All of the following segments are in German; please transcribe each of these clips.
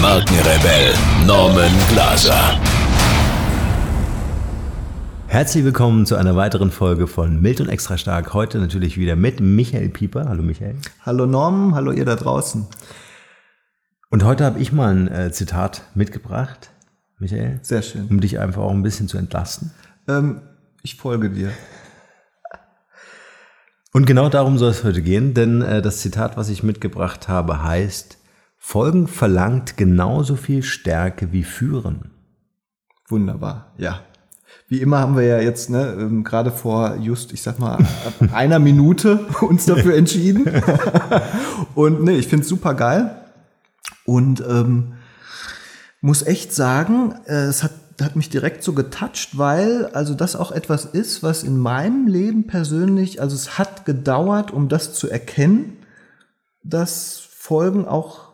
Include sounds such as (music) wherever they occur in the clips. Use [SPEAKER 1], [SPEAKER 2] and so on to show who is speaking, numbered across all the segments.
[SPEAKER 1] Markenrebell Norman Glaser.
[SPEAKER 2] Herzlich willkommen zu einer weiteren Folge von Mild und Extra Stark. Heute natürlich wieder mit Michael Pieper. Hallo Michael.
[SPEAKER 3] Hallo Norman, hallo ihr da draußen.
[SPEAKER 2] Und heute habe ich mal ein äh, Zitat mitgebracht, Michael.
[SPEAKER 3] Sehr schön.
[SPEAKER 2] Um dich einfach auch ein bisschen zu entlasten.
[SPEAKER 3] Ähm, ich folge dir.
[SPEAKER 2] Und genau darum soll es heute gehen, denn äh, das Zitat, was ich mitgebracht habe, heißt, Folgen verlangt genauso viel Stärke wie Führen.
[SPEAKER 3] Wunderbar, ja. Wie immer haben wir ja jetzt ne, ähm, gerade vor just, ich sag mal, (laughs) einer Minute uns dafür entschieden. (laughs) Und ne, ich finde es super geil. Und ähm, muss echt sagen, äh, es hat hat mich direkt so getoucht, weil also das auch etwas ist, was in meinem Leben persönlich, also es hat gedauert, um das zu erkennen, dass Folgen auch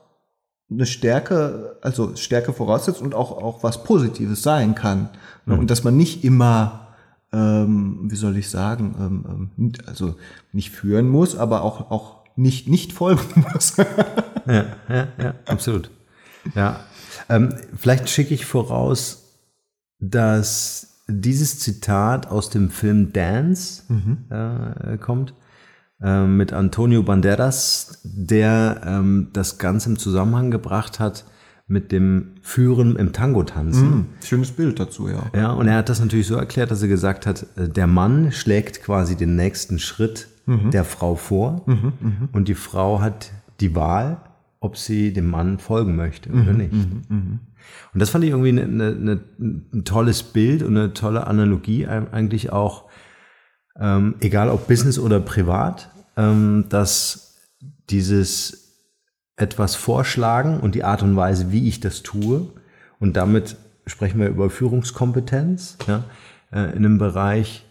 [SPEAKER 3] eine Stärke, also Stärke voraussetzt und auch, auch was Positives sein kann. Mhm. Und dass man nicht immer, ähm, wie soll ich sagen, ähm, ähm also nicht führen muss, aber auch, auch nicht, nicht folgen (laughs) muss.
[SPEAKER 2] ja, ja, ja, absolut. Ja. Ähm, vielleicht schicke ich voraus, dass dieses Zitat aus dem Film Dance mhm. äh, kommt äh, mit Antonio Banderas, der ähm, das Ganze im Zusammenhang gebracht hat mit dem Führen im Tango-Tanzen. Mhm.
[SPEAKER 3] Schönes Bild dazu, ja.
[SPEAKER 2] Ja, und er hat das natürlich so erklärt, dass er gesagt hat, äh, der Mann schlägt quasi den nächsten Schritt mhm. der Frau vor mhm, mhm. und die Frau hat die Wahl, ob sie dem Mann folgen möchte oder mhm, nicht. Mhm, und das fand ich irgendwie eine, eine, ein tolles Bild und eine tolle Analogie eigentlich auch, ähm, egal ob Business oder privat, ähm, dass dieses etwas vorschlagen und die Art und Weise, wie ich das tue, und damit sprechen wir über Führungskompetenz, ja, äh, in einem Bereich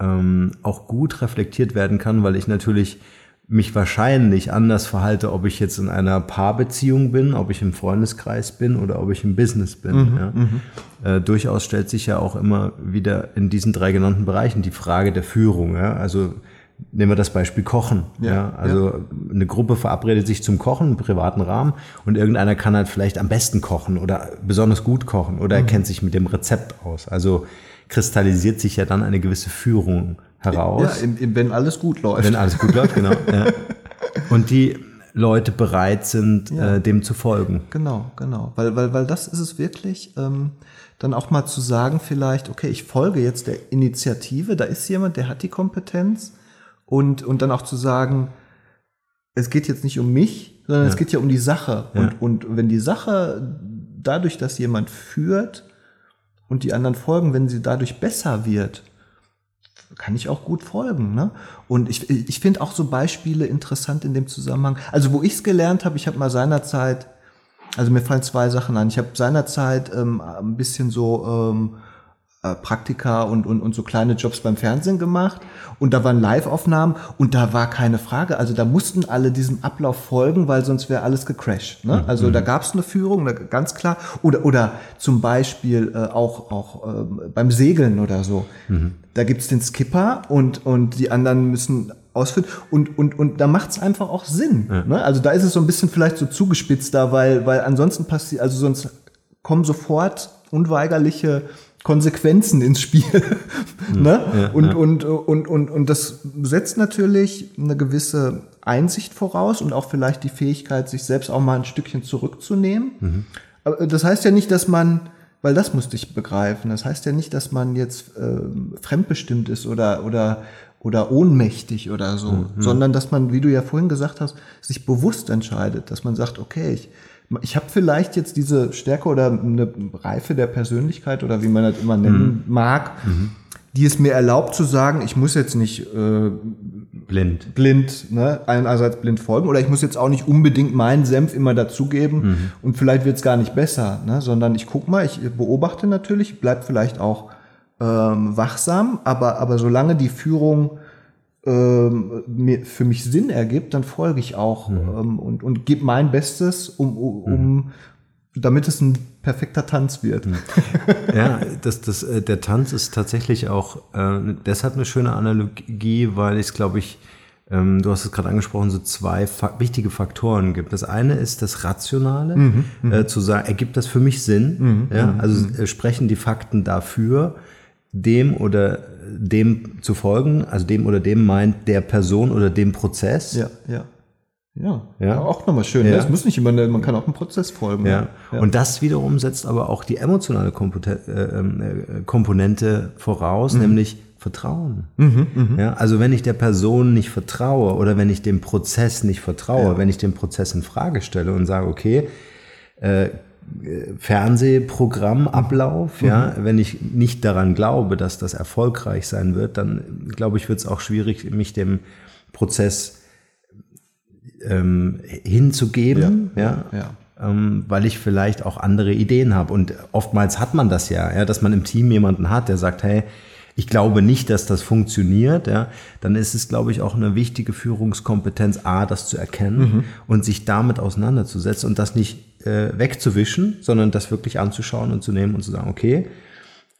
[SPEAKER 2] ähm, auch gut reflektiert werden kann, weil ich natürlich mich wahrscheinlich anders verhalte, ob ich jetzt in einer Paarbeziehung bin, ob ich im Freundeskreis bin oder ob ich im Business bin. Mhm, ja. Mhm. Äh, durchaus stellt sich ja auch immer wieder in diesen drei genannten Bereichen die Frage der Führung. Ja. Also nehmen wir das Beispiel Kochen. Ja, ja. Also ja. eine Gruppe verabredet sich zum Kochen im privaten Rahmen und irgendeiner kann halt vielleicht am besten kochen oder besonders gut kochen oder mhm. er kennt sich mit dem Rezept aus. Also kristallisiert sich ja dann eine gewisse Führung heraus. Ja,
[SPEAKER 3] in, in, wenn alles gut läuft.
[SPEAKER 2] Wenn alles gut läuft, genau. ja. (laughs) Und die Leute bereit sind, ja. äh, dem zu folgen.
[SPEAKER 3] Genau, genau. Weil, weil, weil das ist es wirklich, ähm, dann auch mal zu sagen, vielleicht, okay, ich folge jetzt der Initiative, da ist jemand, der hat die Kompetenz. Und, und dann auch zu sagen, es geht jetzt nicht um mich, sondern ja. es geht ja um die Sache. Ja. Und, und wenn die Sache dadurch, dass jemand führt und die anderen folgen, wenn sie dadurch besser wird, kann ich auch gut folgen. Ne? Und ich, ich finde auch so Beispiele interessant in dem Zusammenhang. Also wo ich es gelernt habe, ich habe mal seinerzeit, also mir fallen zwei Sachen an. Ich habe seinerzeit ähm, ein bisschen so ähm, äh, Praktika und, und, und so kleine Jobs beim Fernsehen gemacht und da waren Live-Aufnahmen und da war keine Frage. Also da mussten alle diesem Ablauf folgen, weil sonst wäre alles gecrashed. Ne? Mhm. Also da gab es eine Führung, ganz klar. Oder, oder zum Beispiel äh, auch, auch äh, beim Segeln oder so. Mhm. Da gibt's den Skipper und, und die anderen müssen ausführen. Und, und, und da macht's einfach auch Sinn. Ja. Ne? Also da ist es so ein bisschen vielleicht so zugespitzt da, weil, weil ansonsten passiert, also sonst kommen sofort unweigerliche Konsequenzen ins Spiel. (laughs) ne? Ja, und, ja. Und, und, und, und das setzt natürlich eine gewisse Einsicht voraus und auch vielleicht die Fähigkeit, sich selbst auch mal ein Stückchen zurückzunehmen. Mhm. Aber das heißt ja nicht, dass man, weil das musste ich begreifen, das heißt ja nicht, dass man jetzt äh, fremdbestimmt ist oder, oder, oder ohnmächtig oder so, mhm. sondern dass man, wie du ja vorhin gesagt hast, sich bewusst entscheidet, dass man sagt, okay, ich, ich habe vielleicht jetzt diese Stärke oder eine Reife der Persönlichkeit oder wie man das immer nennen mhm. mag, mhm. die es mir erlaubt zu sagen, ich muss jetzt nicht äh,
[SPEAKER 2] blind.
[SPEAKER 3] blind, ne, einerseits blind folgen oder ich muss jetzt auch nicht unbedingt meinen Senf immer dazugeben
[SPEAKER 2] Mhm.
[SPEAKER 3] und vielleicht wird es gar nicht besser, ne, sondern ich guck mal, ich beobachte natürlich, bleib vielleicht auch ähm, wachsam, aber, aber solange die Führung ähm, für mich Sinn ergibt, dann folge ich auch
[SPEAKER 2] Mhm.
[SPEAKER 3] ähm, und, und gebe mein Bestes, um, um, um damit es ein perfekter Tanz wird.
[SPEAKER 2] Mhm. (laughs) Ja, das, das, äh, der Tanz ist tatsächlich auch äh, deshalb eine schöne Analogie, weil es, glaube ich, ähm, du hast es gerade angesprochen, so zwei fa wichtige Faktoren gibt. Das eine ist das Rationale, äh, zu sagen, ergibt das für mich Sinn? ja, also äh, sprechen die Fakten dafür, dem oder dem zu folgen, also dem oder dem meint der Person oder dem Prozess.
[SPEAKER 3] Ja, ja. Ja,
[SPEAKER 2] Ja.
[SPEAKER 3] auch nochmal schön. ne?
[SPEAKER 2] Ja.
[SPEAKER 3] Es muss nicht immer, man kann auch einem Prozess folgen.
[SPEAKER 2] Ja. Und das wiederum setzt aber auch die emotionale Komponente, äh, ähm, äh, voraus, nämlich Vertrauen. Ja, also wenn ich der Person nicht vertraue oder wenn ich dem Prozess nicht vertraue, wenn ich den Prozess in Frage stelle und sage, okay, äh, Fernsehprogramm, Ablauf, ja, wenn ich nicht daran glaube, dass das erfolgreich sein wird, dann glaube ich, wird es auch schwierig, mich dem Prozess ähm, hinzugeben, ja,
[SPEAKER 3] ja.
[SPEAKER 2] Ähm, weil ich vielleicht auch andere Ideen habe. Und oftmals hat man das ja, ja, dass man im Team jemanden hat, der sagt, hey, ich glaube nicht, dass das funktioniert, ja, dann ist es, glaube ich, auch eine wichtige Führungskompetenz, A, das zu erkennen und sich damit auseinanderzusetzen und das nicht äh, wegzuwischen, sondern das wirklich anzuschauen und zu nehmen und zu sagen, okay,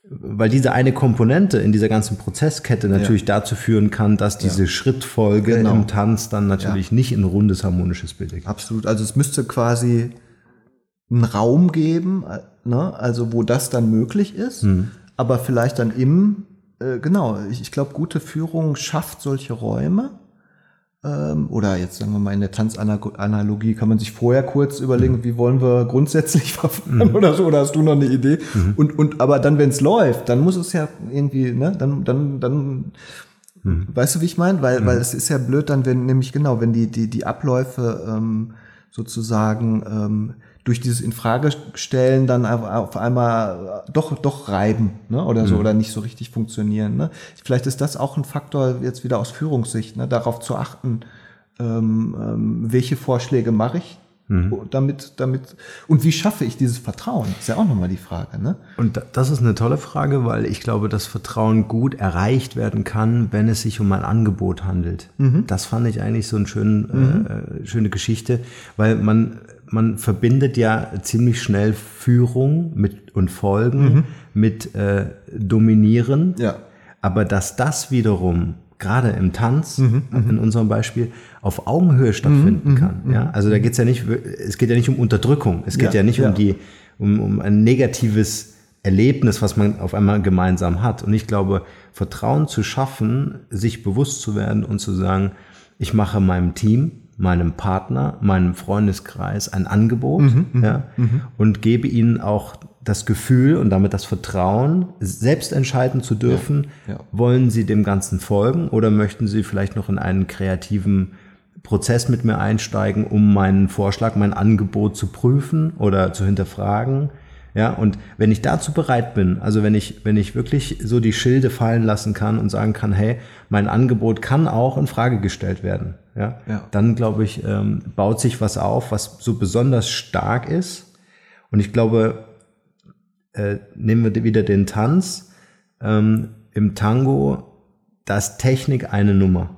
[SPEAKER 2] weil diese eine Komponente in dieser ganzen Prozesskette natürlich dazu führen kann, dass diese Schrittfolge
[SPEAKER 3] Genau.
[SPEAKER 2] im Tanz dann natürlich nicht in ein rundes harmonisches Bild ergibt.
[SPEAKER 3] Absolut. Also es müsste quasi einen Raum geben, äh, ne? also wo das dann möglich ist, aber vielleicht dann im, äh, genau, ich, ich glaube, gute Führung schafft solche Räume. Ähm, oder jetzt sagen wir mal in der Tanzanalogie kann man sich vorher kurz überlegen, wie wollen wir grundsätzlich (laughs) verfahren oder so, oder hast du noch eine Idee? Und, und aber dann, wenn es läuft, dann muss es ja irgendwie, ne, dann, dann, dann Weißt du, wie ich meine? Weil, weil es ist ja blöd dann, wenn nämlich genau, wenn die, die, die Abläufe ähm, sozusagen ähm, durch dieses Infragestellen dann auf, einmal doch, doch reiben ne? oder so oder nicht so richtig funktionieren. Ne? Vielleicht ist das auch ein Faktor jetzt wieder aus Führungssicht, ne? darauf zu achten, ähm, ähm, welche Vorschläge mache ich, damit, damit und wie schaffe ich dieses Vertrauen? Ist ja auch nochmal die Frage. Ne?
[SPEAKER 2] Und da- das ist eine tolle Frage, weil ich glaube, dass Vertrauen gut erreicht werden kann, wenn es sich um ein Angebot handelt. Das fand ich eigentlich so eine schön, äh, schöne Geschichte, weil man, man verbindet ja ziemlich schnell Führung mit, und Folgen mit äh, Dominieren.
[SPEAKER 3] Ja.
[SPEAKER 2] Aber dass das wiederum gerade im Tanz, in unserem Beispiel, auf Augenhöhe stattfinden kann. Ja? Also da geht's ja nicht, es geht ja nicht um Unterdrückung, es geht
[SPEAKER 3] Ja,
[SPEAKER 2] ja, nicht
[SPEAKER 3] ja.
[SPEAKER 2] um die, um, um ein negatives Erlebnis, was man auf einmal gemeinsam hat. Und ich glaube, Vertrauen zu schaffen, sich bewusst zu werden und zu sagen, ich mache meinem Team, meinem Partner, meinem Freundeskreis ein Angebot
[SPEAKER 3] Mhm,
[SPEAKER 2] ja, und gebe ihnen auch das Gefühl und damit das Vertrauen, selbst entscheiden zu dürfen,
[SPEAKER 3] ja.
[SPEAKER 2] wollen sie dem Ganzen folgen oder möchten sie vielleicht noch in einen kreativen Prozess mit mir einsteigen, um meinen Vorschlag, mein Angebot zu prüfen oder zu hinterfragen. Ja, und wenn ich dazu bereit bin, also wenn ich, wenn ich wirklich so die Schilde fallen lassen kann und sagen kann, hey, mein Angebot kann auch in Frage gestellt werden, ja,
[SPEAKER 3] Ja.
[SPEAKER 2] dann glaube ich, ähm, baut sich was auf, was so besonders stark ist. Und ich glaube, äh, nehmen wir wieder den Tanz. Ähm, Im Tango, da ist Technik eine Nummer.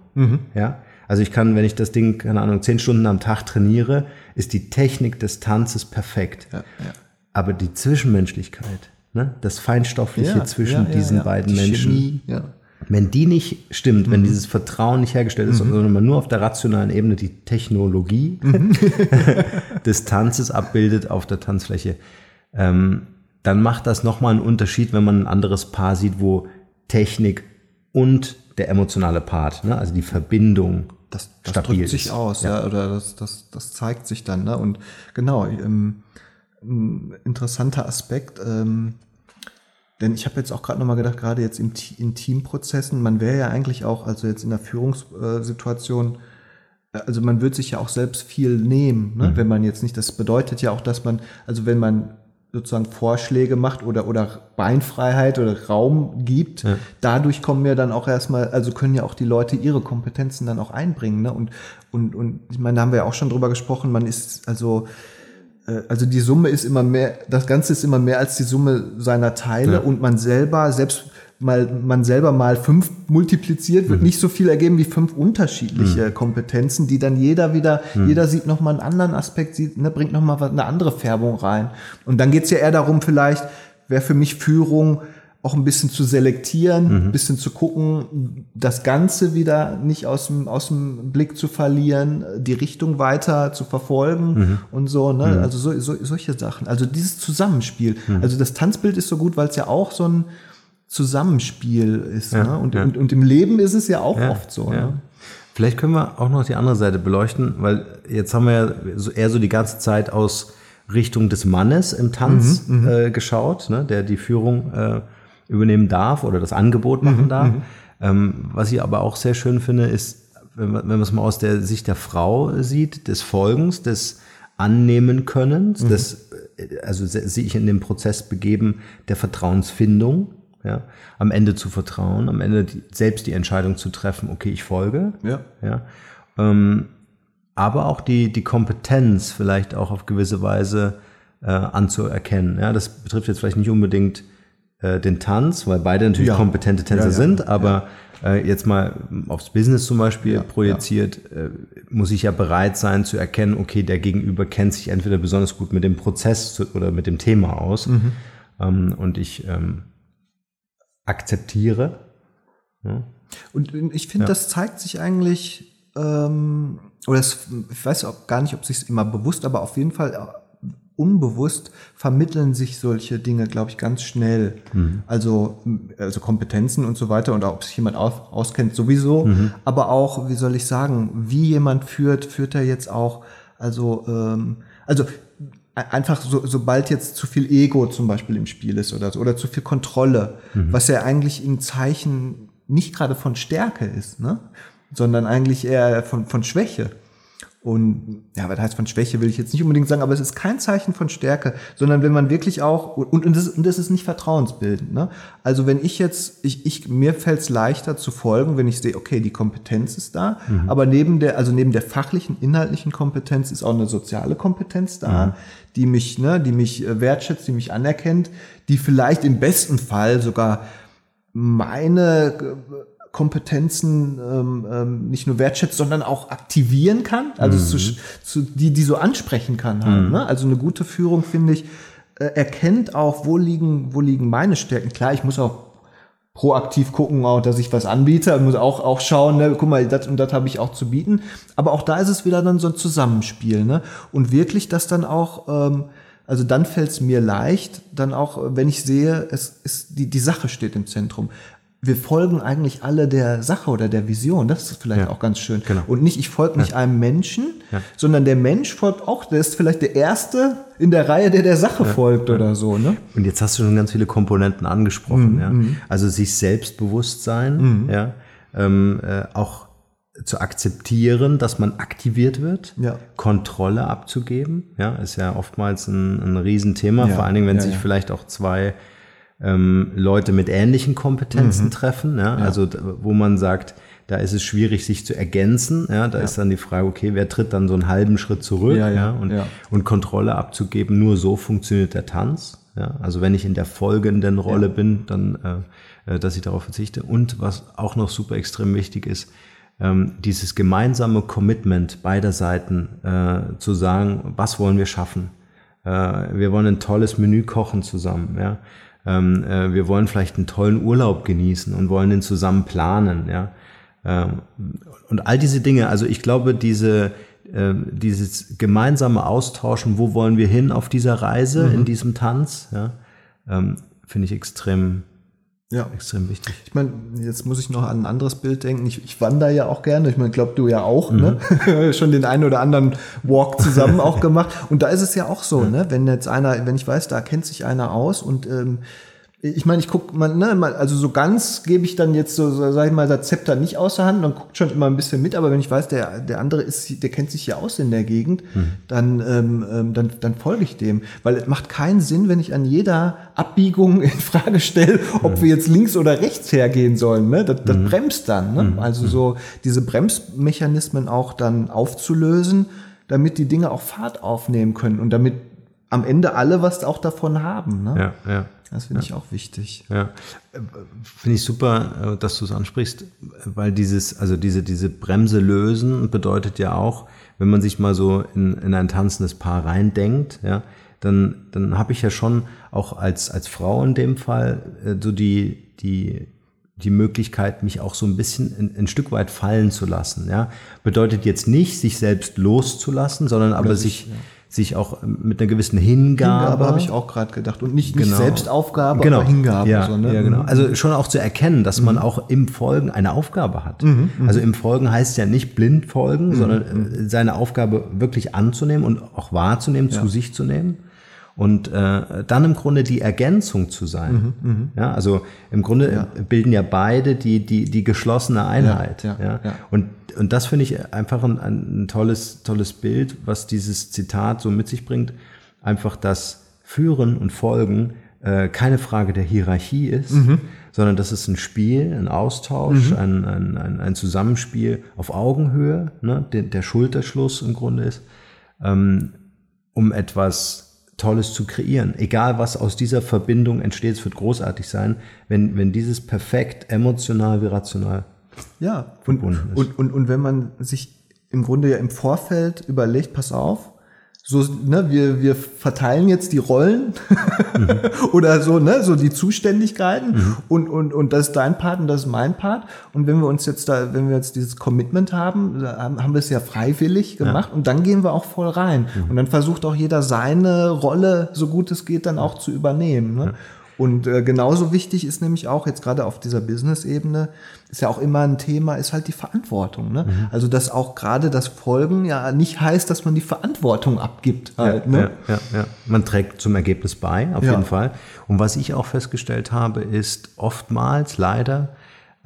[SPEAKER 2] Ja? Also ich kann, wenn ich das Ding, keine Ahnung, zehn Stunden am Tag trainiere, ist die Technik des Tanzes perfekt.
[SPEAKER 3] Ja, ja.
[SPEAKER 2] Aber die Zwischenmenschlichkeit, ne? das Feinstoffliche zwischen diesen beiden
[SPEAKER 3] Die
[SPEAKER 2] Menschen,
[SPEAKER 3] Chemie, ja.
[SPEAKER 2] Wenn die nicht stimmt, wenn dieses Vertrauen nicht hergestellt ist, sondern man nur auf der rationalen Ebene die Technologie (laughs) des Tanzes abbildet auf der Tanzfläche, ähm, dann macht das nochmal einen Unterschied, wenn man ein anderes Paar sieht, wo Technik und der emotionale Part, ne, also die Verbindung
[SPEAKER 3] das, das
[SPEAKER 2] stabil
[SPEAKER 3] drückt sich
[SPEAKER 2] ist.
[SPEAKER 3] aus, ja, oder das, das, das zeigt sich dann. Ne? Und genau, ähm, ein interessanter Aspekt, ähm, denn ich habe jetzt auch gerade nochmal gedacht, gerade jetzt im, in Teamprozessen, man wäre ja eigentlich auch, also jetzt in der Führungssituation, äh, also man wird sich ja auch selbst viel nehmen, ne? wenn man jetzt nicht, das bedeutet ja auch, dass man, also wenn man sozusagen Vorschläge macht oder, oder Beinfreiheit oder Raum gibt, ja. dadurch kommen ja dann auch erstmal, also können ja auch die Leute ihre Kompetenzen dann auch einbringen. Ne? Und, und, und ich meine, da haben wir ja auch schon drüber gesprochen, man ist also also die Summe ist immer mehr, das Ganze ist immer mehr als die Summe seiner Teile ja. und man selber, selbst mal man selber mal fünf multipliziert, wird mhm. nicht so viel ergeben wie fünf unterschiedliche mhm. Kompetenzen, die dann jeder wieder, mhm. jeder sieht nochmal einen anderen Aspekt, sieht, ne, bringt nochmal eine andere Färbung rein. Und dann geht's ja eher darum, vielleicht, wäre für mich Führung auch ein bisschen zu selektieren, mhm. ein bisschen zu gucken, das Ganze wieder nicht aus dem, aus dem Blick zu verlieren, die Richtung weiter zu verfolgen mhm. und so, ne? Mhm. Also so, so, solche Sachen. Also dieses Zusammenspiel. Mhm. Also das Tanzbild ist so gut, weil es ja auch so ein, Zusammenspiel ist. Ja, ne? und, ja. und, und, im Leben ist es ja auch ja, oft so. Ne?
[SPEAKER 2] Vielleicht können wir auch noch die andere Seite beleuchten, weil jetzt haben wir ja so eher so die ganze Zeit aus Richtung des Mannes im Tanz mhm, mhm. äh, geschaut, ne? der die Führung äh, übernehmen darf oder das Angebot machen mhm, darf. Mhm. Ähm, was ich aber auch sehr schön finde, ist, wenn man, wenn man es mal aus der Sicht der Frau sieht, des Folgens, des Annehmen können, mhm. des, also sich in den Prozess begeben der Vertrauensfindung, ja, am Ende zu vertrauen, am Ende die, selbst die Entscheidung zu treffen, okay, ich folge, ja, ja, ähm, aber auch die, die Kompetenz vielleicht auch auf gewisse Weise äh, anzuerkennen. Ja, das betrifft jetzt vielleicht nicht unbedingt äh, den Tanz, weil beide natürlich ja. kompetente Tänzer ja, ja, sind, aber äh, jetzt mal aufs Business zum Beispiel projiziert, äh, muss ich ja bereit sein zu erkennen, okay, der Gegenüber kennt sich entweder besonders gut mit dem Prozess oder mit dem Thema aus. Mhm. Ähm, und ich ähm, akzeptiere.
[SPEAKER 3] Und ich finde, das zeigt sich eigentlich, ähm, oder es, ich weiß auch gar nicht, ob sich immer bewusst, aber auf jeden Fall äh, unbewusst vermitteln sich solche Dinge, glaube ich, ganz schnell. Mhm. Also, also Kompetenzen und so weiter und auch, ob sich jemand aus, auskennt, sowieso. Mhm. Aber auch, wie soll ich sagen, wie jemand führt, führt er jetzt auch, also, ähm, also einfach so, sobald jetzt zu viel Ego zum Beispiel im Spiel ist oder so, oder zu viel Kontrolle, mhm. was ja eigentlich ein Zeichen nicht gerade von Stärke ist, ne? sondern eigentlich eher von, von Schwäche. Und ja, was heißt von Schwäche, will ich jetzt nicht unbedingt sagen, aber es ist kein Zeichen von Stärke, sondern wenn man wirklich auch, und, und, das, und das ist nicht vertrauensbildend. Ne? Also wenn ich jetzt, ich, ich, mir fällt es leichter zu folgen, wenn ich sehe, okay, die Kompetenz ist da, mhm. aber neben der, also neben der fachlichen, inhaltlichen Kompetenz ist auch eine soziale Kompetenz da, mhm. die mich, ne, die mich äh, wertschätzt, die mich anerkennt, die vielleicht im besten Fall sogar meine äh, Kompetenzen ähm, ähm, nicht nur wertschätzt, sondern auch aktivieren kann, also mhm. zu, zu, die, die so ansprechen kann. Halt, mhm. ne? Also eine gute Führung, finde ich, äh, erkennt auch, wo liegen, wo liegen meine Stärken. Klar, ich muss auch proaktiv gucken, auch, dass ich was anbiete, ich muss auch, auch schauen, ne, guck mal, das und das habe ich auch zu bieten. Aber auch da ist es wieder dann so ein Zusammenspiel. Ne? Und wirklich das dann auch, ähm, also dann fällt es mir leicht, dann auch, wenn ich sehe, es ist, die, die Sache steht im Zentrum wir folgen eigentlich alle der Sache oder der Vision. Das ist vielleicht ja, auch ganz schön. Genau. Und nicht, ich folge nicht ja. einem Menschen, ja. sondern der Mensch folgt auch, der ist vielleicht der Erste in der Reihe, der der Sache folgt oder so. Ne?
[SPEAKER 2] Und jetzt hast du schon ganz viele Komponenten angesprochen. Mhm. Mhm. Also sich Selbstbewusstsein, mhm. ja, ähm, äh, auch zu akzeptieren, dass man aktiviert wird, ja. Kontrolle abzugeben, ja, ist ja oftmals ein, ein Riesenthema, vor allen Dingen, wenn sich vielleicht auch zwei ähm, Leute mit ähnlichen Kompetenzen mhm. treffen. Ja? Also wo man sagt, da ist es schwierig, sich zu ergänzen. Ja? Da ja. ist dann die Frage, okay, wer tritt dann so einen halben Schritt zurück ja, ja, Und, und Kontrolle abzugeben. Nur so funktioniert der Tanz. Ja? Also wenn ich in der folgenden Rolle bin, dann, äh, äh, dass ich darauf verzichte. Und was auch noch super extrem wichtig ist, ähm, dieses gemeinsame Commitment beider Seiten äh, zu sagen, was wollen wir schaffen? Äh, wir wollen ein tolles Menü kochen zusammen. Ja? Ähm, äh, wir wollen vielleicht einen tollen Urlaub genießen und wollen den zusammen planen, ja. Ähm, und all diese Dinge, also ich glaube, diese, äh, dieses gemeinsame Austauschen, wo wollen wir hin auf dieser Reise, mhm. in diesem Tanz, ja, ähm, finde ich extrem, ja. extrem wichtig.
[SPEAKER 3] Ich meine, jetzt muss ich noch an ein anderes Bild denken. Ich, ich wandere ja auch gerne. Ich meine, glaube du ja auch, ne? mhm. ne? (laughs) Schon den einen oder anderen Walk zusammen (laughs) auch gemacht. Und da ist es ja auch so, ne? Wenn jetzt einer, wenn ich weiß, da kennt sich einer aus und ähm, ich meine, ich gucke mal, ne, also so ganz gebe ich dann jetzt so, so sag ich mal, das Zepter nicht außer Hand und guckt schon immer ein bisschen mit, aber wenn ich weiß, der, der andere ist, der kennt sich hier aus in der Gegend,
[SPEAKER 2] Hm.
[SPEAKER 3] dann, ähm, ähm, dann, dann folge ich dem. Weil es macht keinen Sinn, wenn ich an jeder Abbiegung (laughs) in Frage stelle, ob wir jetzt links oder rechts hergehen sollen. Ne? Das,
[SPEAKER 2] Hm.
[SPEAKER 3] das bremst dann. Ne? Also so diese Bremsmechanismen auch dann aufzulösen, damit die Dinge auch Fahrt aufnehmen können und damit am Ende alle was auch davon haben. Ne?
[SPEAKER 2] Ja, ja.
[SPEAKER 3] Das finde ich auch wichtig.
[SPEAKER 2] Ja, Äh, finde ich super, äh, dass du es ansprichst, weil dieses, also diese, diese Bremse lösen bedeutet ja auch, wenn man sich mal so in, in ein tanzendes Paar reindenkt, ja, dann, dann habe ich ja schon auch als, als Frau in dem Fall äh, so die, die, die Möglichkeit, mich auch so ein bisschen ein, ein Stück weit fallen zu lassen. Ja? Bedeutet jetzt nicht, sich selbst loszulassen, sondern aber sich, sich auch mit einer gewissen Hingabe.
[SPEAKER 3] Hingabe habe ich auch gerade gedacht. Und nicht, nicht
[SPEAKER 2] Genau.
[SPEAKER 3] Selbstaufgabe,
[SPEAKER 2] genau.
[SPEAKER 3] aber Hingabe.
[SPEAKER 2] Ja,
[SPEAKER 3] so, ne?
[SPEAKER 2] ja, genau. Also schon auch zu erkennen, dass man auch im Folgen eine Aufgabe hat. Also im Folgen heißt ja nicht blind folgen, sondern äh, seine Aufgabe wirklich anzunehmen und auch wahrzunehmen, zu sich zu nehmen. Und äh, dann im Grunde die Ergänzung zu sein. Ja, also im Grunde bilden ja beide die, die, die geschlossene Einheit.
[SPEAKER 3] Ja, ja, ja.
[SPEAKER 2] Und, und das finde ich einfach ein, ein tolles, tolles Bild, was dieses Zitat so mit sich bringt. Einfach das Führen und Folgen äh, keine Frage der Hierarchie ist, sondern dass es ein Spiel, ein Austausch, ein, ein, ein, ein Zusammenspiel auf Augenhöhe, ne, der, der Schulterschluss im Grunde ist, ähm, um etwas Tolles zu kreieren. Egal, was aus dieser Verbindung entsteht, es wird großartig sein, wenn, wenn dieses perfekt emotional wie rational
[SPEAKER 3] Ja, und,
[SPEAKER 2] verbunden ist.
[SPEAKER 3] und, und, und wenn man sich im Grunde ja im Vorfeld überlegt, pass auf, so, ne, wir, wir verteilen jetzt die Rollen (laughs) oder so, ne, so die Zuständigkeiten und, und, und das ist dein Part und das ist mein Part. Und wenn wir uns jetzt da, wenn wir jetzt dieses Commitment haben, haben, wir es ja freiwillig gemacht und dann gehen wir auch voll rein. Und dann versucht auch jeder seine Rolle, so gut es geht, dann auch zu übernehmen. Ne? Und äh, genauso wichtig ist nämlich auch jetzt gerade auf dieser Business-Ebene, ist ja auch immer ein Thema, ist halt die Verantwortung. Ne? Also dass auch gerade das Folgen ja nicht heißt, dass man die Verantwortung abgibt halt. ne?
[SPEAKER 2] Ja, ja, ja. Man trägt zum Ergebnis bei, auf
[SPEAKER 3] Ja.
[SPEAKER 2] jeden Fall. Und was ich auch festgestellt habe, ist oftmals leider,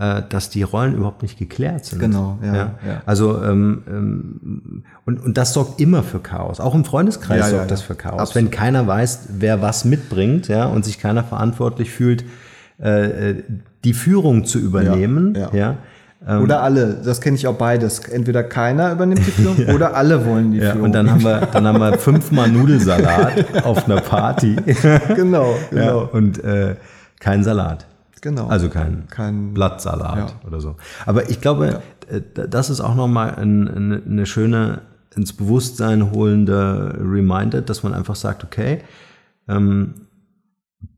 [SPEAKER 2] äh, dass die Rollen überhaupt nicht geklärt sind.
[SPEAKER 3] Genau, ja, ja.
[SPEAKER 2] Also ähm, ähm, und, und das sorgt immer für Chaos. Auch im Freundeskreis
[SPEAKER 3] Ja, ja,
[SPEAKER 2] sorgt das
[SPEAKER 3] ja.
[SPEAKER 2] für Chaos.
[SPEAKER 3] Absolut.
[SPEAKER 2] Wenn keiner weiß, wer was mitbringt, ja, und sich keiner verantwortlich fühlt, äh, äh, die Führung zu übernehmen,
[SPEAKER 3] Ja,
[SPEAKER 2] ja,
[SPEAKER 3] ja. Oder alle, das kenne ich auch beides. Entweder keiner übernimmt die (laughs) Führung oder alle wollen die
[SPEAKER 2] ja,
[SPEAKER 3] Führung.
[SPEAKER 2] und dann haben wir, dann haben wir fünfmal Nudelsalat (laughs) auf einer Party.
[SPEAKER 3] genau, (laughs)
[SPEAKER 2] Ja,
[SPEAKER 3] genau.
[SPEAKER 2] und äh, kein Salat.
[SPEAKER 3] Genau.
[SPEAKER 2] Also kein,
[SPEAKER 3] Kein-
[SPEAKER 2] Blattsalat
[SPEAKER 3] Ja.
[SPEAKER 2] oder so. Aber ich glaube, äh, das ist auch nochmal ein, eine, eine schöne, ins Bewusstsein holende Reminder, dass man einfach sagt, okay, ähm,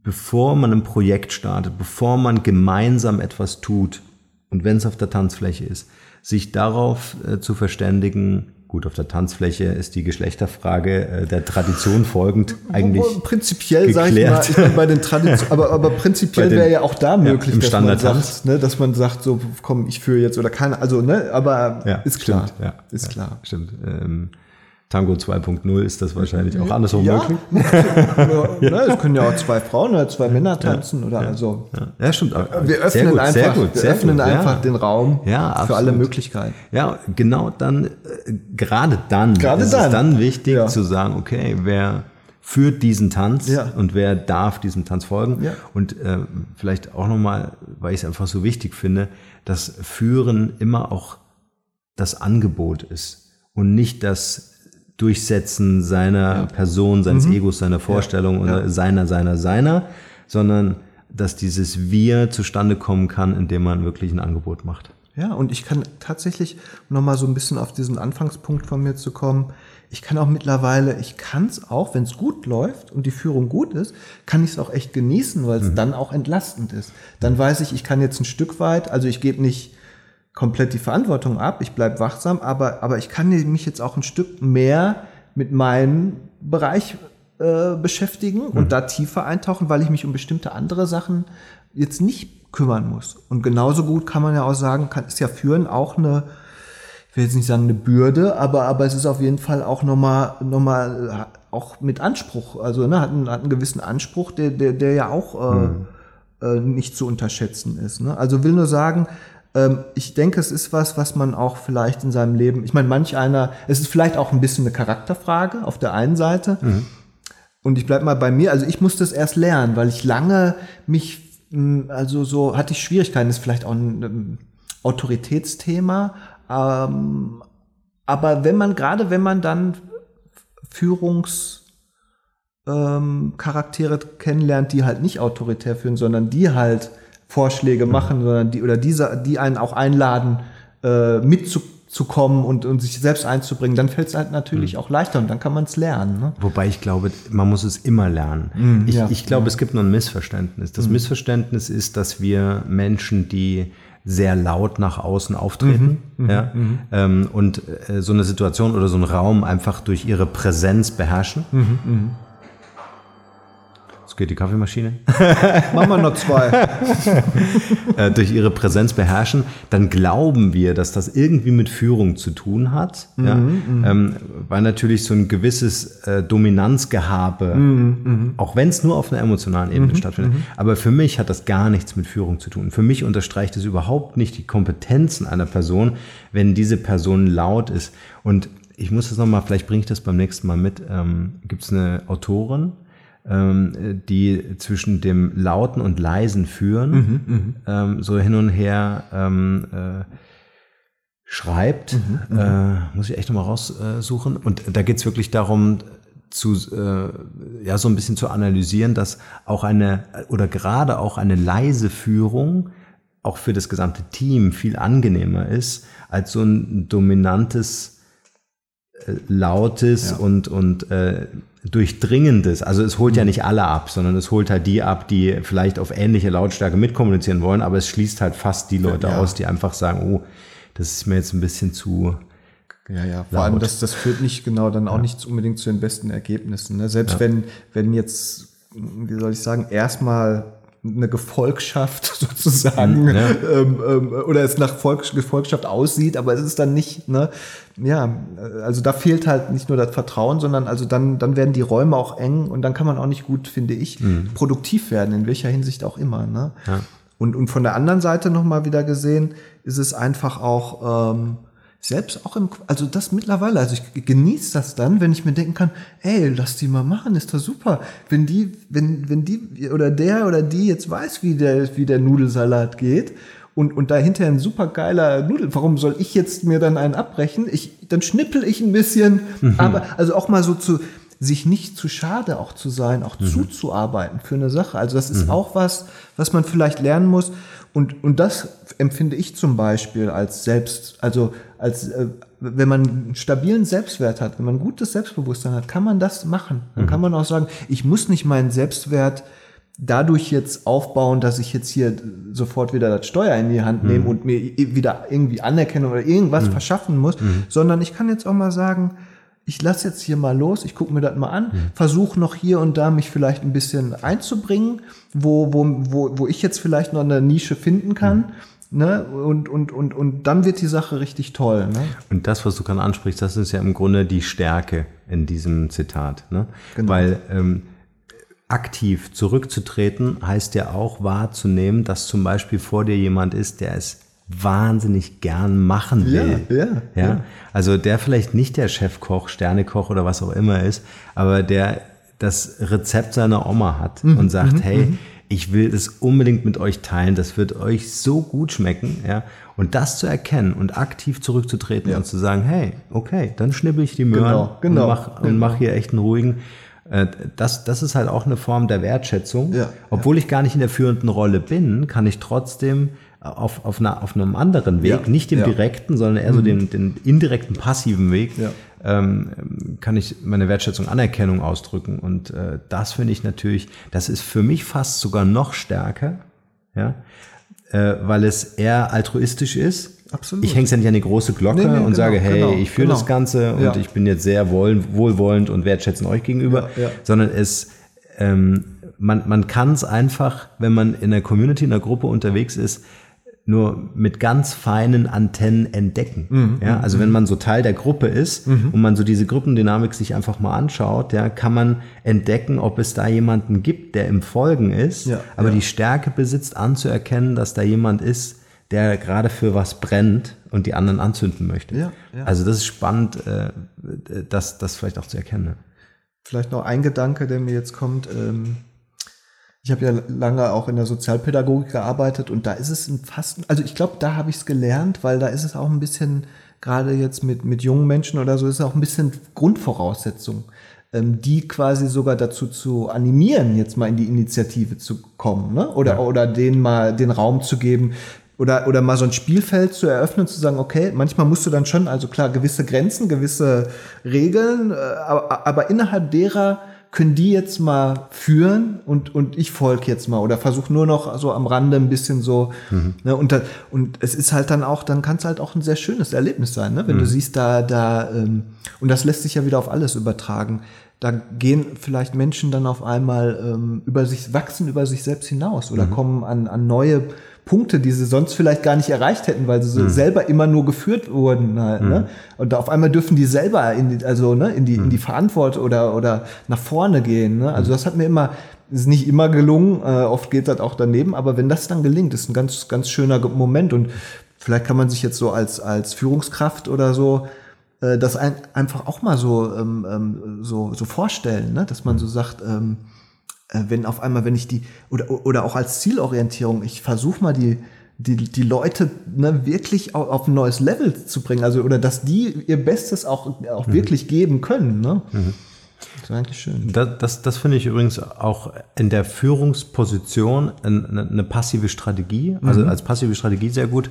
[SPEAKER 2] bevor man ein Projekt startet, bevor man gemeinsam etwas tut, und wenn es auf der Tanzfläche ist, sich darauf äh, zu verständigen, gut, auf der Tanzfläche ist die Geschlechterfrage äh, der Tradition folgend (laughs) eigentlich
[SPEAKER 3] prinzipiell sage ich mal, bei den Traditionen, aber, aber (laughs) prinzipiell wäre ja auch da möglich,
[SPEAKER 2] im
[SPEAKER 3] dass man sagt, ne, dass man sagt, so komm, ich führe jetzt oder keine, also ne, aber
[SPEAKER 2] Ja,
[SPEAKER 3] ist klar,
[SPEAKER 2] stimmt, ja,
[SPEAKER 3] ist
[SPEAKER 2] ja,
[SPEAKER 3] klar.
[SPEAKER 2] Stimmt. Ähm, Tango 2.0 ist das wahrscheinlich auch andersrum
[SPEAKER 3] Ja,
[SPEAKER 2] möglich. (laughs)
[SPEAKER 3] ja, ne, es können ja auch zwei Frauen oder zwei Männer tanzen oder also.
[SPEAKER 2] Ja, ja stimmt.
[SPEAKER 3] Wir öffnen
[SPEAKER 2] sehr gut,
[SPEAKER 3] einfach,
[SPEAKER 2] sehr gut,
[SPEAKER 3] wir
[SPEAKER 2] sehr
[SPEAKER 3] öffnen
[SPEAKER 2] gut,
[SPEAKER 3] einfach
[SPEAKER 2] ja.
[SPEAKER 3] den Raum
[SPEAKER 2] Ja,
[SPEAKER 3] für alle
[SPEAKER 2] absolut.
[SPEAKER 3] Möglichkeiten.
[SPEAKER 2] Ja, genau dann, äh, gerade dann
[SPEAKER 3] Gerade
[SPEAKER 2] ist
[SPEAKER 3] dann.
[SPEAKER 2] es dann wichtig
[SPEAKER 3] Ja.
[SPEAKER 2] zu sagen, okay, wer führt diesen Tanz
[SPEAKER 3] Ja.
[SPEAKER 2] und wer darf diesem Tanz folgen.
[SPEAKER 3] Ja.
[SPEAKER 2] Und äh, vielleicht auch nochmal, weil ich es einfach so wichtig finde, dass Führen immer auch das Angebot ist und nicht das Durchsetzen seiner Person, seines Egos, seiner Vorstellung oder seiner, seiner, seiner, sondern dass dieses Wir zustande kommen kann, indem man wirklich ein Angebot macht.
[SPEAKER 3] Ja, und ich kann tatsächlich noch mal so ein bisschen auf diesen Anfangspunkt von mir zu kommen. Ich kann auch mittlerweile, ich kann es auch, wenn es gut läuft und die Führung gut ist, kann ich es auch echt genießen, weil es dann auch entlastend ist. Dann weiß ich, ich kann jetzt ein Stück weit, also ich gebe nicht komplett die Verantwortung ab, ich bleibe wachsam, aber, aber ich kann mich jetzt auch ein Stück mehr mit meinem Bereich äh, beschäftigen und da tiefer eintauchen, weil ich mich um bestimmte andere Sachen jetzt nicht kümmern muss. Und genauso gut kann man ja auch sagen, kann, ist ja Führen auch eine, ich will jetzt nicht sagen eine Bürde, aber, aber es ist auf jeden Fall auch nochmal, nochmal, auch mit Anspruch, also ne, hat, einen, hat einen gewissen Anspruch, der, der, der ja auch äh, äh, nicht zu unterschätzen ist. Ne? Also will nur sagen, ich denke, es ist was, was man auch vielleicht in seinem Leben, ich meine, manch einer, es ist vielleicht auch ein bisschen eine Charakterfrage auf der einen Seite. Mhm. Und ich bleib mal bei mir, also ich musste es erst lernen, weil ich lange mich, hm, also so hatte ich Schwierigkeiten, das ist vielleicht auch ein, ein Autoritätsthema. Ähm, aber wenn man, gerade wenn man dann Führungscharaktere ähm, kennenlernt, die halt nicht autoritär führen, sondern die halt Vorschläge machen, sondern die oder diese, die einen auch einladen, äh, mitzukommen und, und sich selbst einzubringen, dann fällt es halt natürlich mhm. auch leichter und dann kann man es lernen. Ne?
[SPEAKER 2] Wobei ich glaube, man muss es immer lernen. Mhm, ich, ja. ich glaube, es gibt nur ein Missverständnis. Das mhm. Missverständnis ist, dass wir Menschen, die sehr laut nach außen auftreten mhm, mhm ja, mhm. ähm, und äh, so eine Situation oder so einen Raum einfach durch ihre Präsenz beherrschen. Mhm, mhm. Jetzt geht die Kaffeemaschine. (laughs)
[SPEAKER 3] Machen wir noch zwei. (laughs)
[SPEAKER 2] Äh, durch ihre Präsenz beherrschen, dann glauben wir, dass das irgendwie mit Führung zu tun hat. Mhm, ja? Mhm. ähm, weil natürlich so ein gewisses äh, Dominanzgehabe, mhm, mhm. auch wenn es nur auf einer emotionalen Ebene mhm, stattfindet, mhm. aber für mich hat das gar nichts mit Führung zu tun. Für mich unterstreicht es überhaupt nicht die Kompetenzen einer Person, wenn diese Person laut ist. Und ich muss das nochmal, vielleicht bringe ich das beim nächsten Mal mit. Ähm, Gibt es eine Autorin, ähm, die zwischen dem Lauten und Leisen führen, mhm, mhm. ähm, so hin und her ähm, äh, schreibt. Mhm, mhm. äh, muss ich echt nochmal raussuchen. Und da geht es wirklich darum, zu, äh, ja, so ein bisschen zu analysieren, dass auch eine oder gerade auch eine leise Führung auch für das gesamte Team viel angenehmer ist als so ein dominantes, äh, lautes ja. und, und äh, durchdringendes. Also es holt ja mhm. nicht alle ab, sondern es holt halt die ab, die vielleicht auf ähnliche Lautstärke mitkommunizieren wollen, aber es schließt halt fast die Leute ja. aus, die einfach sagen, oh, das ist mir jetzt ein bisschen zu.
[SPEAKER 3] Ja, ja, vor laut. allem, das, das führt nicht genau dann auch ja. nicht unbedingt zu den besten Ergebnissen. Ne? Selbst ja. wenn, wenn jetzt, wie soll ich sagen, erstmal eine Gefolgschaft (laughs) sozusagen ja. (laughs) ähm, ähm, oder es nach Volk, Gefolgschaft aussieht, aber es ist dann nicht, ne, ja, also da fehlt halt nicht nur das Vertrauen, sondern also dann, dann werden die Räume auch eng und dann kann man auch nicht gut, finde ich, mhm. produktiv werden, in welcher Hinsicht auch immer. Ne? Ja. Und, und von der anderen Seite nochmal wieder gesehen, ist es einfach auch, ähm, selbst auch im, also das mittlerweile, also ich genieße das dann, wenn ich mir denken kann, ey, lass die mal machen, ist doch super. Wenn die, wenn, wenn die oder der oder die jetzt weiß, wie der, wie der Nudelsalat geht und, und dahinter ein super geiler Nudel, warum soll ich jetzt mir dann einen abbrechen? Ich, dann schnippel ich ein bisschen, mhm. aber also auch mal so zu, sich nicht zu schade auch zu sein, auch mhm. zuzuarbeiten für eine Sache. Also das ist mhm. auch was, was man vielleicht lernen muss. Und, und das empfinde ich zum Beispiel als selbst, also als äh, wenn man einen stabilen Selbstwert hat, wenn man gutes Selbstbewusstsein hat, kann man das machen. Dann mhm. kann man auch sagen, ich muss nicht meinen Selbstwert dadurch jetzt aufbauen, dass ich jetzt hier sofort wieder das Steuer in die Hand nehme mhm. und mir wieder irgendwie Anerkennung oder irgendwas mhm. verschaffen muss, mhm. sondern ich kann jetzt auch mal sagen, ich lasse jetzt hier mal los, ich gucke mir das mal an, mhm. versuche noch hier und da mich vielleicht ein bisschen einzubringen, wo, wo, wo, wo ich jetzt vielleicht noch eine Nische finden kann. Mhm. Ne? Und, und, und, und dann wird die Sache richtig toll. Ne?
[SPEAKER 2] Und das, was du gerade ansprichst, das ist ja im Grunde die Stärke in diesem Zitat. Ne? Genau. Weil ähm, aktiv zurückzutreten heißt ja auch wahrzunehmen, dass zum Beispiel vor dir jemand ist, der es wahnsinnig gern machen will. Ja, ja, ja. ja. Also der vielleicht nicht der Chefkoch, Sternekoch oder was auch immer ist, aber der das Rezept seiner Oma hat mhm, und sagt, mhm, hey, mhm. ich will das unbedingt mit euch teilen, das wird euch so gut schmecken, ja. Und das zu erkennen und aktiv zurückzutreten ja. und zu sagen, hey, okay, dann schnippel ich die Möhren genau, genau, und mach, genau. und mach hier echt einen ruhigen. Äh, das, das ist halt auch eine Form der Wertschätzung. Ja, Obwohl ich gar nicht in der führenden Rolle bin, kann ich trotzdem auf, auf, einer, auf einem anderen Weg, ja, nicht dem ja. direkten, sondern eher so mhm. den, den indirekten, passiven Weg, ja. ähm, kann ich meine Wertschätzung, Anerkennung ausdrücken. Und äh, das finde ich natürlich, das ist für mich fast sogar noch stärker, ja, äh, weil es eher altruistisch ist. Absolut. Ich hänge es ja nicht an die große Glocke nee, nee, und genau, sage, hey, genau, ich führe genau. das Ganze und ich bin jetzt sehr wohlwollend und wertschätzend euch gegenüber, sondern es ähm, man, man kann es einfach, wenn man in der Community, in der Gruppe unterwegs ist, nur mit ganz feinen Antennen entdecken.
[SPEAKER 3] Mhm.
[SPEAKER 2] Ja, also wenn man so Teil der Gruppe ist und man so diese Gruppendynamik sich einfach mal anschaut, ja, kann man entdecken, ob es da jemanden gibt, der im Folgen ist,
[SPEAKER 3] Ja,
[SPEAKER 2] aber
[SPEAKER 3] ja.
[SPEAKER 2] die Stärke besitzt, anzuerkennen, dass da jemand ist, der gerade für was brennt und die anderen anzünden möchte.
[SPEAKER 3] Ja, ja.
[SPEAKER 2] Also das ist spannend, äh, das, das vielleicht auch zu erkennen. ne?
[SPEAKER 3] Vielleicht noch ein Gedanke, der mir jetzt kommt. Ähm, ich habe ja lange auch in der Sozialpädagogik gearbeitet und da ist es ein fast, also ich glaube, da habe ich es gelernt, weil da ist es auch ein bisschen, gerade jetzt mit, mit jungen Menschen oder so, ist es auch ein bisschen Grundvoraussetzung, ähm, die quasi sogar dazu zu animieren, jetzt mal in die Initiative zu kommen, ne? Oder, oder denen mal den Raum zu geben, oder, oder mal so ein Spielfeld zu eröffnen, zu sagen, okay, manchmal musst du dann schon, also klar, gewisse Grenzen, gewisse Regeln, äh, aber, aber innerhalb derer können die jetzt mal führen und, und ich folge jetzt mal oder versuche nur noch so am Rande ein bisschen so. Ne, und, da, und es ist halt dann auch, dann kann es halt auch ein sehr schönes Erlebnis sein, ne? wenn du siehst, da, da, ähm, und das lässt sich ja wieder auf alles übertragen. Da gehen vielleicht Menschen dann auf einmal ähm, über sich, wachsen über sich selbst hinaus oder kommen an, an neue Punkte, die sie sonst vielleicht gar nicht erreicht hätten, weil sie so selber immer nur geführt wurden. Halt, ne? Und da auf einmal dürfen die selber in die, also ne, in die, in die Verantwortung oder, oder nach vorne gehen. Ne? Also das hat mir immer, ist nicht immer gelungen, äh, oft geht das auch daneben, aber wenn das dann gelingt, ist ein ganz, ganz schöner Moment und vielleicht kann man sich jetzt so als, als Führungskraft oder so äh, das ein, einfach auch mal so, ähm, ähm, so, so vorstellen, ne? dass man so sagt, ähm, äh, wenn auf einmal, wenn ich die, oder, oder auch als Zielorientierung, ich versuche mal die, die, die Leute ne, wirklich auf, auf ein neues Level zu bringen, also oder dass die ihr Bestes auch, auch wirklich geben können. Ne? Das ist eigentlich schön.
[SPEAKER 2] Das, das, das finde ich übrigens auch in der Führungsposition eine, eine passive Strategie, also als passive Strategie sehr gut.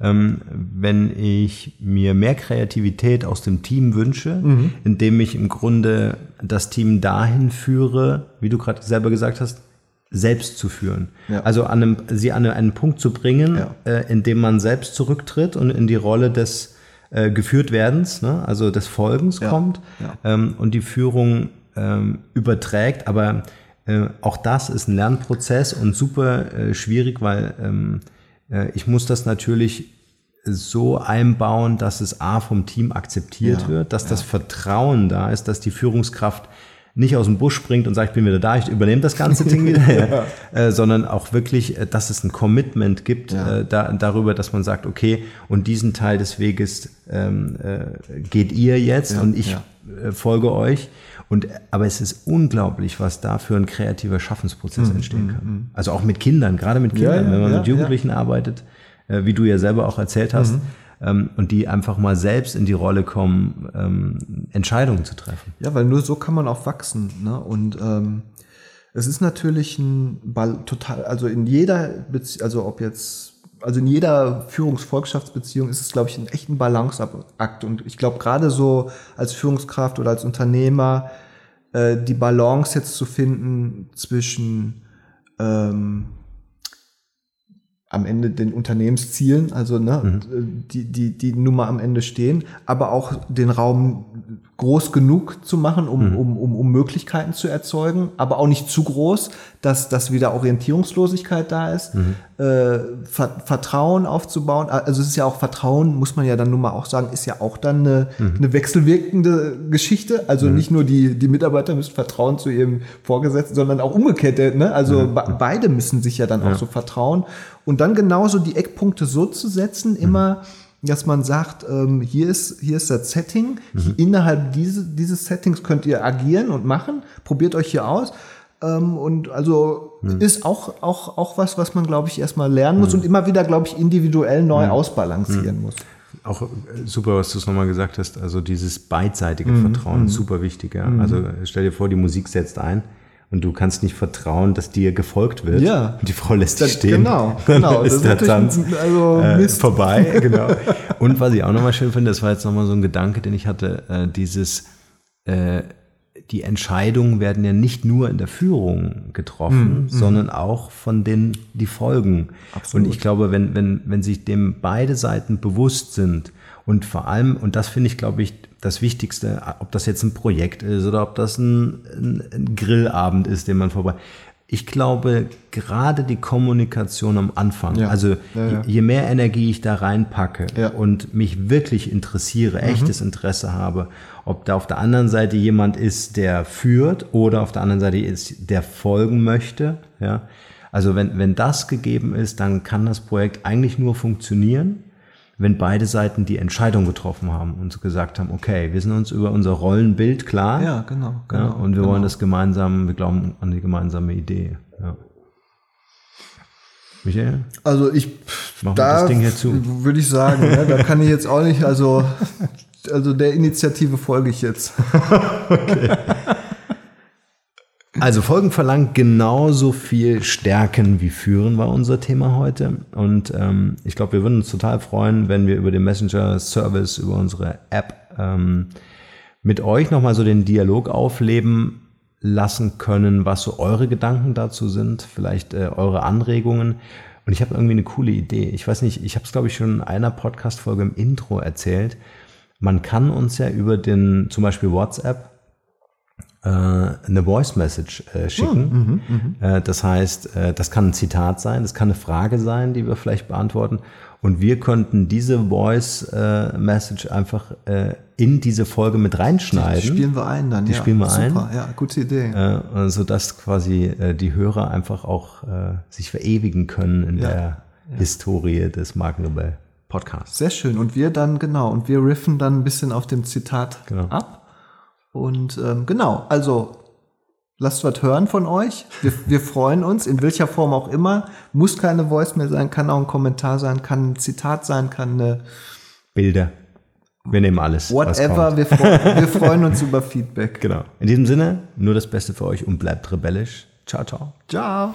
[SPEAKER 2] Ähm, wenn ich mir mehr Kreativität aus dem Team wünsche, indem ich im Grunde das Team dahin führe, wie du gerade selber gesagt hast, selbst zu führen.
[SPEAKER 3] Ja.
[SPEAKER 2] Also an einem, sie an einen Punkt zu bringen,
[SPEAKER 3] Ja.
[SPEAKER 2] äh, in dem man selbst zurücktritt und in die Rolle des äh, Geführtwerdens, ne, also des Folgens
[SPEAKER 3] Ja.
[SPEAKER 2] kommt ähm, und die Führung ähm, überträgt. Aber äh, auch das ist ein Lernprozess und super äh, schwierig, weil ähm, äh, ich muss das natürlich so einbauen, dass es A vom Team akzeptiert
[SPEAKER 3] Ja,
[SPEAKER 2] wird, dass das Vertrauen da ist, dass die Führungskraft nicht aus dem Busch springt und sagt, ich bin wieder da, ich übernehme das ganze Ding wieder, (laughs) äh, sondern auch wirklich, äh, dass es ein Commitment gibt
[SPEAKER 3] Ja.
[SPEAKER 2] äh, da, darüber, dass man sagt, okay, und diesen Teil des Weges ähm, äh, geht ihr jetzt
[SPEAKER 3] Ja,
[SPEAKER 2] und ich
[SPEAKER 3] ja.
[SPEAKER 2] äh, folge euch. Und, aber es ist unglaublich, was da für ein kreativer Schaffensprozess entstehen kann. Also auch mit Kindern, gerade mit Kindern,
[SPEAKER 3] ja,
[SPEAKER 2] wenn man
[SPEAKER 3] ja,
[SPEAKER 2] mit Jugendlichen arbeitet, äh, wie du ja selber auch erzählt hast, ähm, und die einfach mal selbst in die Rolle kommen, ähm, Entscheidungen zu treffen.
[SPEAKER 3] Ja, weil nur so kann man auch wachsen. Ne? Und ähm, es ist natürlich ein Ball total, also in jeder Beziehung, also ob jetzt, also in jeder Führungs-Volkschaftsbeziehung ist es, glaube ich, ein echten Balanceakt. Und ich glaube, gerade so als Führungskraft oder als Unternehmer äh, die Balance jetzt zu finden zwischen ähm, am Ende den Unternehmenszielen, also ne, die, die, die nun mal am Ende stehen, aber auch den Raum groß genug zu machen, um, um, um, um Möglichkeiten zu erzeugen, aber auch nicht zu groß, dass, dass wieder Orientierungslosigkeit da ist, äh, Ver Vertrauen aufzubauen. Also es ist ja auch Vertrauen, muss man ja dann nun mal auch sagen, ist ja auch dann eine, eine wechselwirkende Geschichte. Also nicht nur die, die Mitarbeiter müssen Vertrauen zu ihrem Vorgesetzten, sondern auch umgekehrt. Ne? Also be beide müssen sich ja dann auch so vertrauen. Und dann genauso die Eckpunkte so zu setzen, immer, dass man sagt, ähm, hier ist, hier ist das Setting, innerhalb diese, dieses Settings könnt ihr agieren und machen, probiert euch hier aus. Ähm, und also ist auch, auch, auch was, was man, glaube ich, erstmal lernen muss und immer wieder, glaube ich, individuell neu ausbalancieren muss.
[SPEAKER 2] Auch äh, super, was du es nochmal gesagt hast, also dieses beidseitige
[SPEAKER 3] Mhm,
[SPEAKER 2] Vertrauen, super wichtig. Ja? Also stell dir vor, die Musik setzt ein und du kannst nicht vertrauen, dass dir gefolgt wird.
[SPEAKER 3] Ja.
[SPEAKER 2] Und die Frau lässt dich
[SPEAKER 3] Das-
[SPEAKER 2] stehen.
[SPEAKER 3] genau, genau. (laughs)
[SPEAKER 2] Dann
[SPEAKER 3] Das
[SPEAKER 2] ist
[SPEAKER 3] ist
[SPEAKER 2] der Tanz
[SPEAKER 3] also
[SPEAKER 2] äh, vorbei. (laughs) Genau. Und was ich auch nochmal schön finde, das war jetzt nochmal so ein Gedanke, den ich hatte, äh, dieses äh, die Entscheidungen werden ja nicht nur in der Führung getroffen, sondern auch von den, die folgen.
[SPEAKER 3] Absolut.
[SPEAKER 2] Und ich glaube, wenn, wenn, wenn sich dem beide Seiten bewusst sind und vor allem, und das finde ich, glaube ich, das Wichtigste, ob das jetzt ein Projekt ist oder ob das ein, ein, ein Grillabend ist, den man vorbei, ich glaube, gerade die Kommunikation am Anfang,
[SPEAKER 3] Ja.
[SPEAKER 2] also
[SPEAKER 3] Ja, ja.
[SPEAKER 2] Je, je mehr Energie ich da reinpacke und mich wirklich interessiere,
[SPEAKER 3] Mhm.
[SPEAKER 2] echtes Interesse habe, ob da auf der anderen Seite jemand ist, der führt oder auf der anderen Seite ist, der folgen möchte, ja. Also wenn, wenn das gegeben ist, dann kann das Projekt eigentlich nur funktionieren, wenn beide Seiten die Entscheidung getroffen haben und gesagt haben, okay, wir sind uns über unser Rollenbild klar.
[SPEAKER 3] Ja, genau,
[SPEAKER 2] Ja,
[SPEAKER 3] genau,
[SPEAKER 2] und wir
[SPEAKER 3] genau.
[SPEAKER 2] wollen das gemeinsam, wir glauben an die gemeinsame Idee. Ja. Michael?
[SPEAKER 3] Also ich
[SPEAKER 2] Machen wir das Ding hier zu.
[SPEAKER 3] würde ich sagen, ne, da kann ich jetzt auch nicht, also, also der Initiative folge ich jetzt. (laughs)
[SPEAKER 2] Also Folgen verlangt genauso viel Stärken wie Führen war unser Thema heute. Und ähm, ich glaube, wir würden uns total freuen, wenn wir über den Messenger-Service, über unsere App ähm, mit euch nochmal so den Dialog aufleben lassen können, was so eure Gedanken dazu sind, vielleicht äh, eure Anregungen. Und ich habe irgendwie eine coole Idee. Ich weiß nicht, ich habe es, glaube ich, schon in einer Podcast-Folge im Intro erzählt. Man kann uns ja über den, zum Beispiel WhatsApp, eine Voice Message äh, schicken. Äh, das heißt, äh, das kann ein Zitat sein, das kann eine Frage sein, die wir vielleicht beantworten. Und wir könnten diese Voice äh, Message einfach äh, in diese Folge mit reinschneiden.
[SPEAKER 3] Spielen wir ein dann,
[SPEAKER 2] Die
[SPEAKER 3] ja.
[SPEAKER 2] spielen wir
[SPEAKER 3] Super,
[SPEAKER 2] ein.
[SPEAKER 3] ja, gute Idee.
[SPEAKER 2] äh, sodass quasi äh, die Hörer einfach auch äh, sich verewigen können in
[SPEAKER 3] Ja.
[SPEAKER 2] der Historie des Markenrebell Podcasts.
[SPEAKER 3] Sehr schön. Und wir dann, genau, und wir riffen dann ein bisschen auf dem Zitat
[SPEAKER 2] Genau.
[SPEAKER 3] ab. Und ähm, genau, also lasst was hören von euch. Wir, wir freuen uns, in welcher Form auch immer. Muss keine Voice mehr sein, kann auch ein Kommentar sein, kann ein Zitat sein, kann eine
[SPEAKER 2] Bilder. Wir nehmen alles.
[SPEAKER 3] whatever. Wir, freu wir freuen uns über Feedback. (laughs)
[SPEAKER 2] Genau. In diesem Sinne, nur das Beste für euch und bleibt rebellisch. Ciao, ciao.
[SPEAKER 3] Ciao.